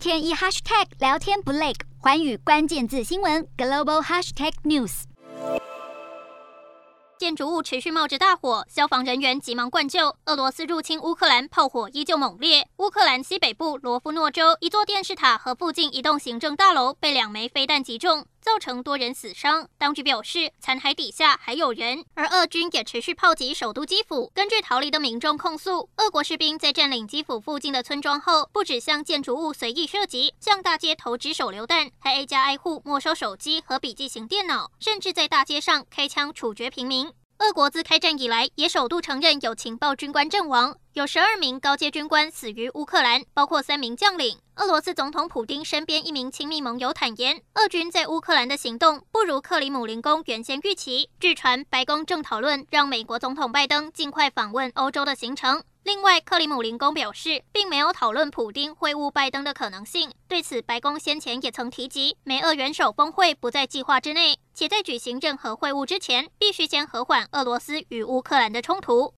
天一 hashtag 聊天不累，环宇关键字新闻 global hashtag news。建筑物持续冒着大火，消防人员急忙灌救。俄罗斯入侵乌克兰，炮火依旧猛烈。乌克兰西北部罗夫诺州一座电视塔和附近一栋行政大楼被两枚飞弹击中，造成多人死伤。当局表示，残骸底下还有人。而俄军也持续炮击首都基辅。根据逃离的民众控诉，俄国士兵在占领基辅附近的村庄后，不止向建筑物随意射击，向大街投掷手榴弹，还挨家挨户没收手机和笔记型电脑，甚至在大街上开枪处决平民。俄国自开战以来，也首度承认有情报军官阵亡，有十二名高阶军官死于乌克兰，包括三名将领。俄罗斯总统普丁身边一名亲密盟友坦言，俄军在乌克兰的行动不如克里姆林宫原先预期。据传，白宫正讨论让美国总统拜登尽快访问欧洲的行程。另外，克里姆林宫表示，并没有讨论普丁会晤拜登的可能性。对此，白宫先前也曾提及，美俄元首峰会不在计划之内，且在举行任何会晤之前，必须先和缓俄罗斯与乌克兰的冲突。